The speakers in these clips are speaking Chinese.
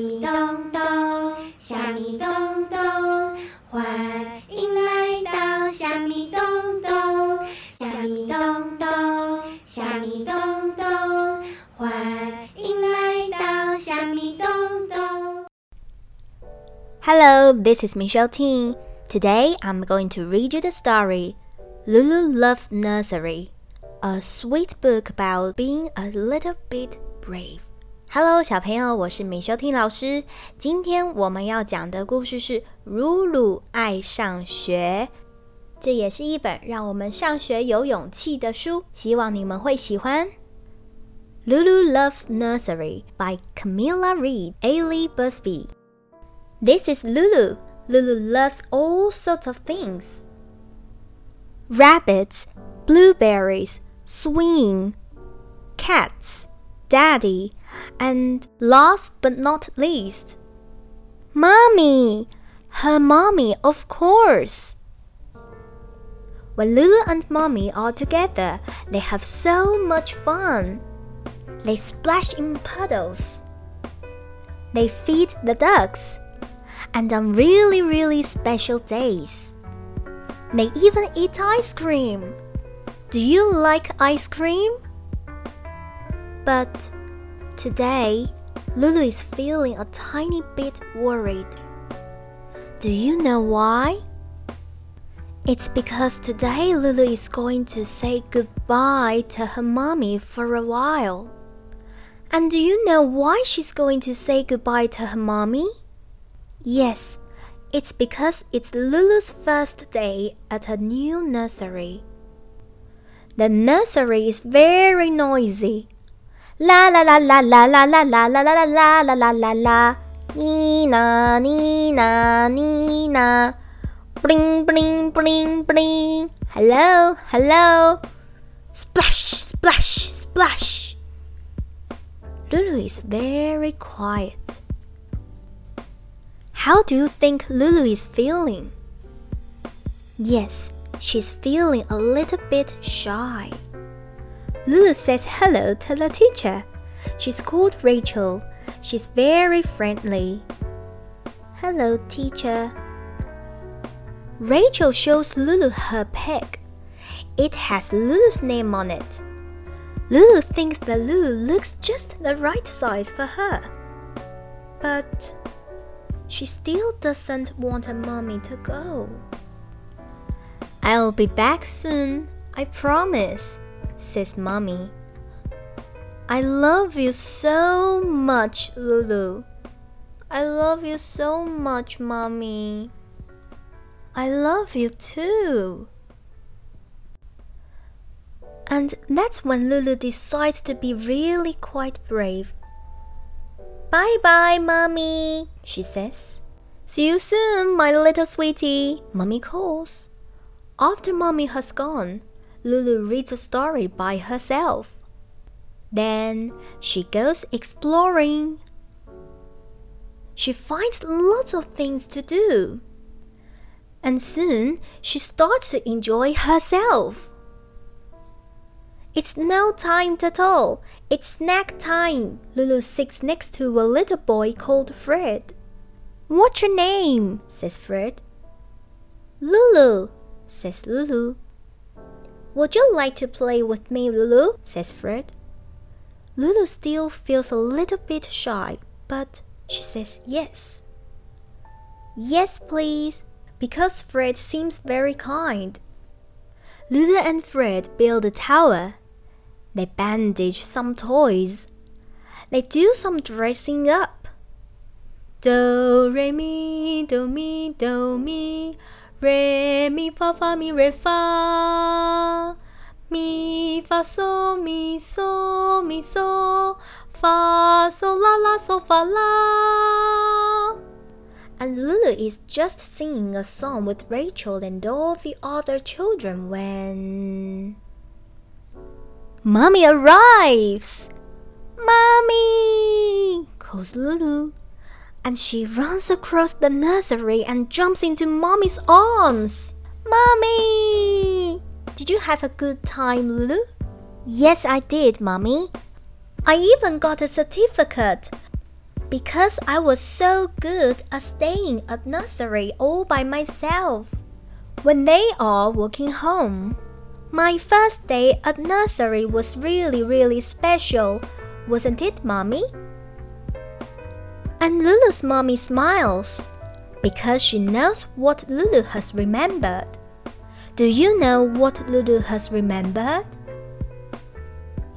虾米咚咚，虾米咚咚，欢迎来到虾米咚咚，虾米咚咚，虾米咚咚，欢迎来到虾米咚咚。Hello, this is Michelle Ting. Today I'm going to read you the story Lulu Loves Nursery, a sweet book about being a little bit brave. Hello，小朋友，我是米修婷老师。今天我们要讲的故事是《鲁鲁爱上学》，这也是一本让我们上学有勇气的书，希望你们会喜欢。Lulu Loves Nursery by Camilla Reed, Ailey Busby. This is Lulu. Lulu loves all sorts of things. Rabbits, blueberries, swing, cats, daddy, and last but not least, mommy. Her mommy, of course. When Lulu and mommy are together, they have so much fun. They splash in puddles. They feed the ducks. And on really, really special days, they even eat ice cream. Do you like ice cream? But today, Lulu is feeling a tiny bit worried. Do you know why? It's because today Lulu is going to say goodbye to her mommy for a while. And do you know why she's going to say goodbye to her mommy? Yes, it's because it's Lulu's first day at her new nursery. The nursery is very noisy. 啦啦啦啦啦啦啦啦啦啦啦啦啦啦啦，呢呐呢呐呢呐，bling bling bling bling，hello hello，splash splash splash。Lulu is very quiet. How do you think Lulu is feeling? Yes, she's feeling a little bit shy. Lulu says hello to the teacher. She's called Rachel. She's very friendly. Hello, teacher. Rachel shows Lulu her pig. It has Lulu's name on it. Lulu thinks that Lulu looks just the right size for her. But she still doesn't want her mommy to go. I'll be back soon, I promise, says mommy. I love you so much, Lulu. I love you so much, mommy. I love you too. And that's when Lulu decides to be really quite brave Bye bye, Mommy, she says. See you soon, my little sweetie, Mommy calls. After Mommy has gone, Lulu reads a story by herself. Then she goes exploring. She finds lots of things to do. And soon she starts to enjoy herself. It's no time at all. It's snack time. Lulu sits next to a little boy called Fred. What's your name? says Fred. Lulu, says Lulu. Would you like to play with me, Lulu? says Fred. Lulu still feels a little bit shy, but she says yes. Yes, please, because Fred seems very kind. Lulu and Fred build a tower they bandage some toys. They do some dressing up. Do, re, mi, do, mi, do, mi. Re, mi, fa, fa, mi, re, fa. Fa, so, mi, so, mi, so. Fa, so, la, la, so, fa, la. And Lulu is just singing a song with Rachel and all the other children when. Mommy arrives! Mommy! calls Lulu. And she runs across the nursery and jumps into Mommy's arms. Mommy! Did you have a good time, Lulu? Yes, I did, Mommy. I even got a certificate. because I was so good at staying at nursery all by myself. When they are walking home, my first day at nursery was really, really special, wasn't it, Mommy? And Lulu's mommy smiles because she knows what Lulu has remembered. Do you know what Lulu has remembered?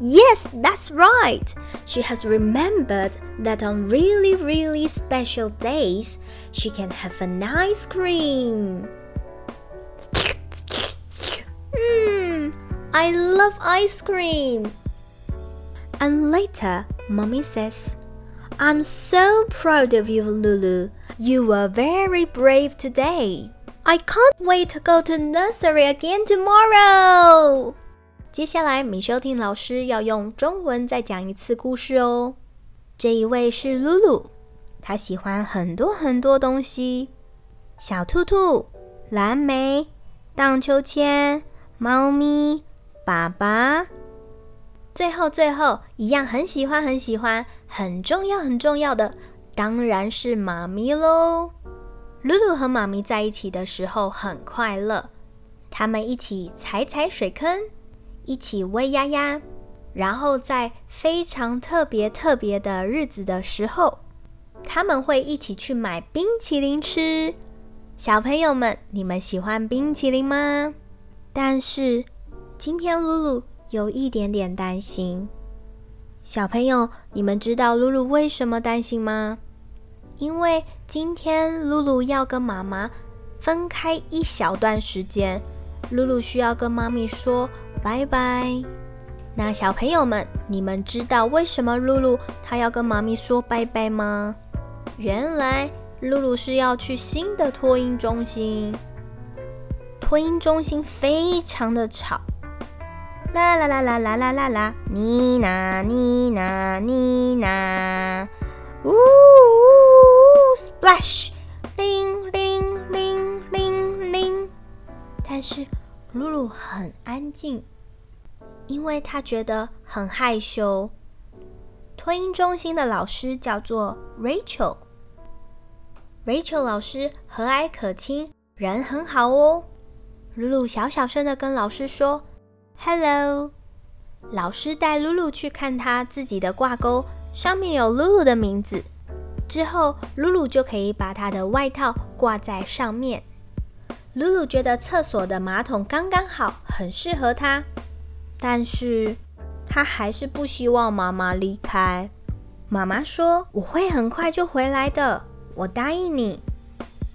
Yes, that's right. She has remembered that on really, really special days, she can have an ice cream. Mmm, I love ice cream. And later, Mommy says, I'm so proud of you, Lulu. You were very brave today. I can't wait to go to nursery again tomorrow. 接下来，米修听老师要用中文再讲一次故事哦。这一位是露露，她喜欢很多很多东西：小兔兔、蓝莓、荡秋千、猫咪、爸爸。最后，最后一样很喜欢、很喜欢、很重要、很重要的，当然是妈咪喽。露露和妈咪在一起的时候很快乐，他们一起踩踩水坑。一起喂丫丫，然后在非常特别特别的日子的时候，他们会一起去买冰淇淋吃。小朋友们，你们喜欢冰淇淋吗？但是今天露露有一点点担心。小朋友，你们知道露露为什么担心吗？因为今天露露要跟妈妈分开一小段时间，露露需要跟妈咪说。拜拜。那小朋友们，你们知道为什么露露她要跟妈咪说拜拜吗？原来露露是要去新的托婴中心。托婴中心非常的吵，啦啦啦啦啦啦啦啦，妮娜妮娜妮娜，呜呜，splash，但是露露很安静。因为她觉得很害羞。托婴中心的老师叫做 Rachel。Rachel 老师和蔼可亲，人很好哦。露露小小声的跟老师说：“Hello。”老师带露露去看他自己的挂钩，上面有露露的名字。之后，露露就可以把她的外套挂在上面。露露觉得厕所的马桶刚刚好，很适合她。但是，她还是不希望妈妈离开。妈妈说：“我会很快就回来的，我答应你。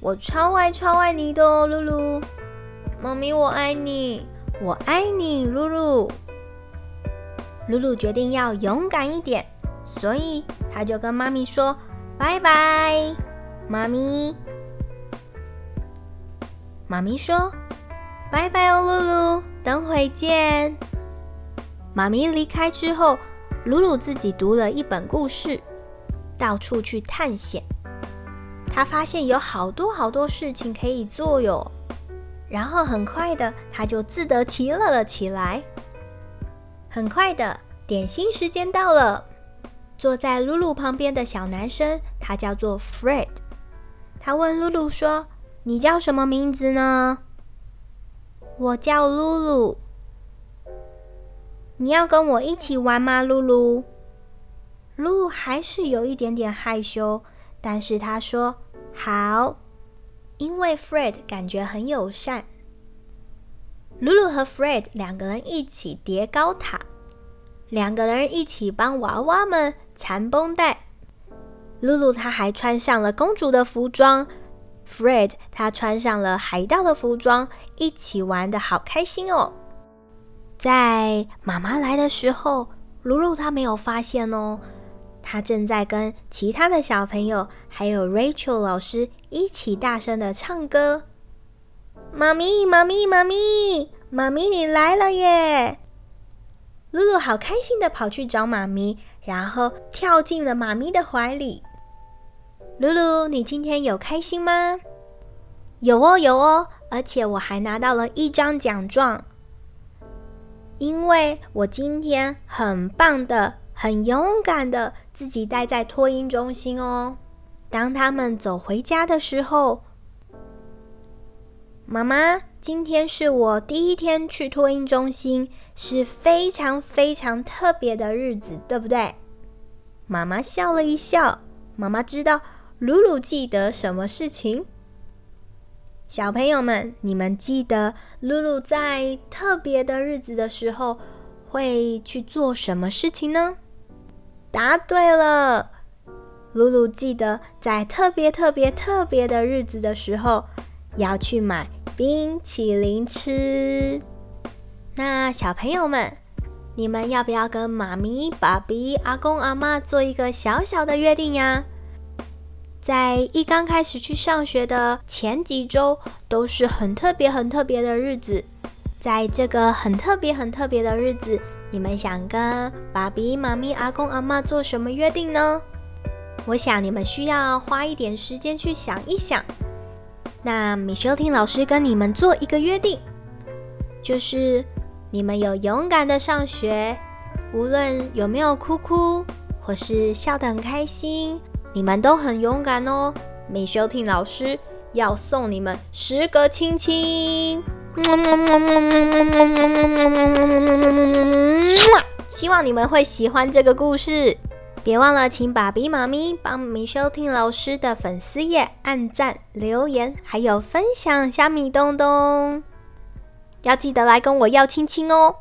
我超爱超爱你的哦，露露。妈咪，我爱你，我爱你，露露。”露露决定要勇敢一点，所以她就跟妈咪说：“拜拜，妈咪。”妈咪说：“拜拜哦，露露，等会见。”妈咪离开之后，露露自己读了一本故事，到处去探险。她发现有好多好多事情可以做哟，然后很快的，她就自得其乐了起来。很快的，点心时间到了。坐在露露旁边的小男生，他叫做 Fred。他问露露说：“你叫什么名字呢？”“我叫露露。”你要跟我一起玩吗，露露？露露还是有一点点害羞，但是她说好，因为 Fred 感觉很友善。露露和 Fred 两个人一起叠高塔，两个人一起帮娃娃们缠绷带。露露她还穿上了公主的服装，Fred 他穿上了海盗的服装，一起玩的好开心哦。在妈妈来的时候，露露她没有发现哦，她正在跟其他的小朋友还有 Rachel 老师一起大声的唱歌。妈咪，妈咪，妈咪，妈咪，你来了耶！露露好开心的跑去找妈咪，然后跳进了妈咪的怀里。露露，你今天有开心吗？有哦，有哦，而且我还拿到了一张奖状。因为我今天很棒的、很勇敢的自己待在托婴中心哦。当他们走回家的时候，妈妈，今天是我第一天去托婴中心，是非常非常特别的日子，对不对？妈妈笑了一笑。妈妈知道鲁鲁记得什么事情。小朋友们，你们记得鲁鲁在特别的日子的时候会去做什么事情呢？答对了，鲁鲁记得在特别特别特别的日子的时候要去买冰淇淋吃。那小朋友们，你们要不要跟妈咪、爸比、阿公、阿嬷做一个小小的约定呀？在一刚开始去上学的前几周，都是很特别、很特别的日子。在这个很特别、很特别的日子，你们想跟爸比、妈咪、阿公、阿嬷做什么约定呢？我想你们需要花一点时间去想一想。那米修听老师跟你们做一个约定，就是你们有勇敢的上学，无论有没有哭哭，或是笑得很开心。你们都很勇敢哦，米修听老师要送你们十个亲亲，希望你们会喜欢这个故事。别忘了请爸比妈咪帮米修听老师的粉丝页按赞、留言，还有分享虾米东东，要记得来跟我要亲亲哦。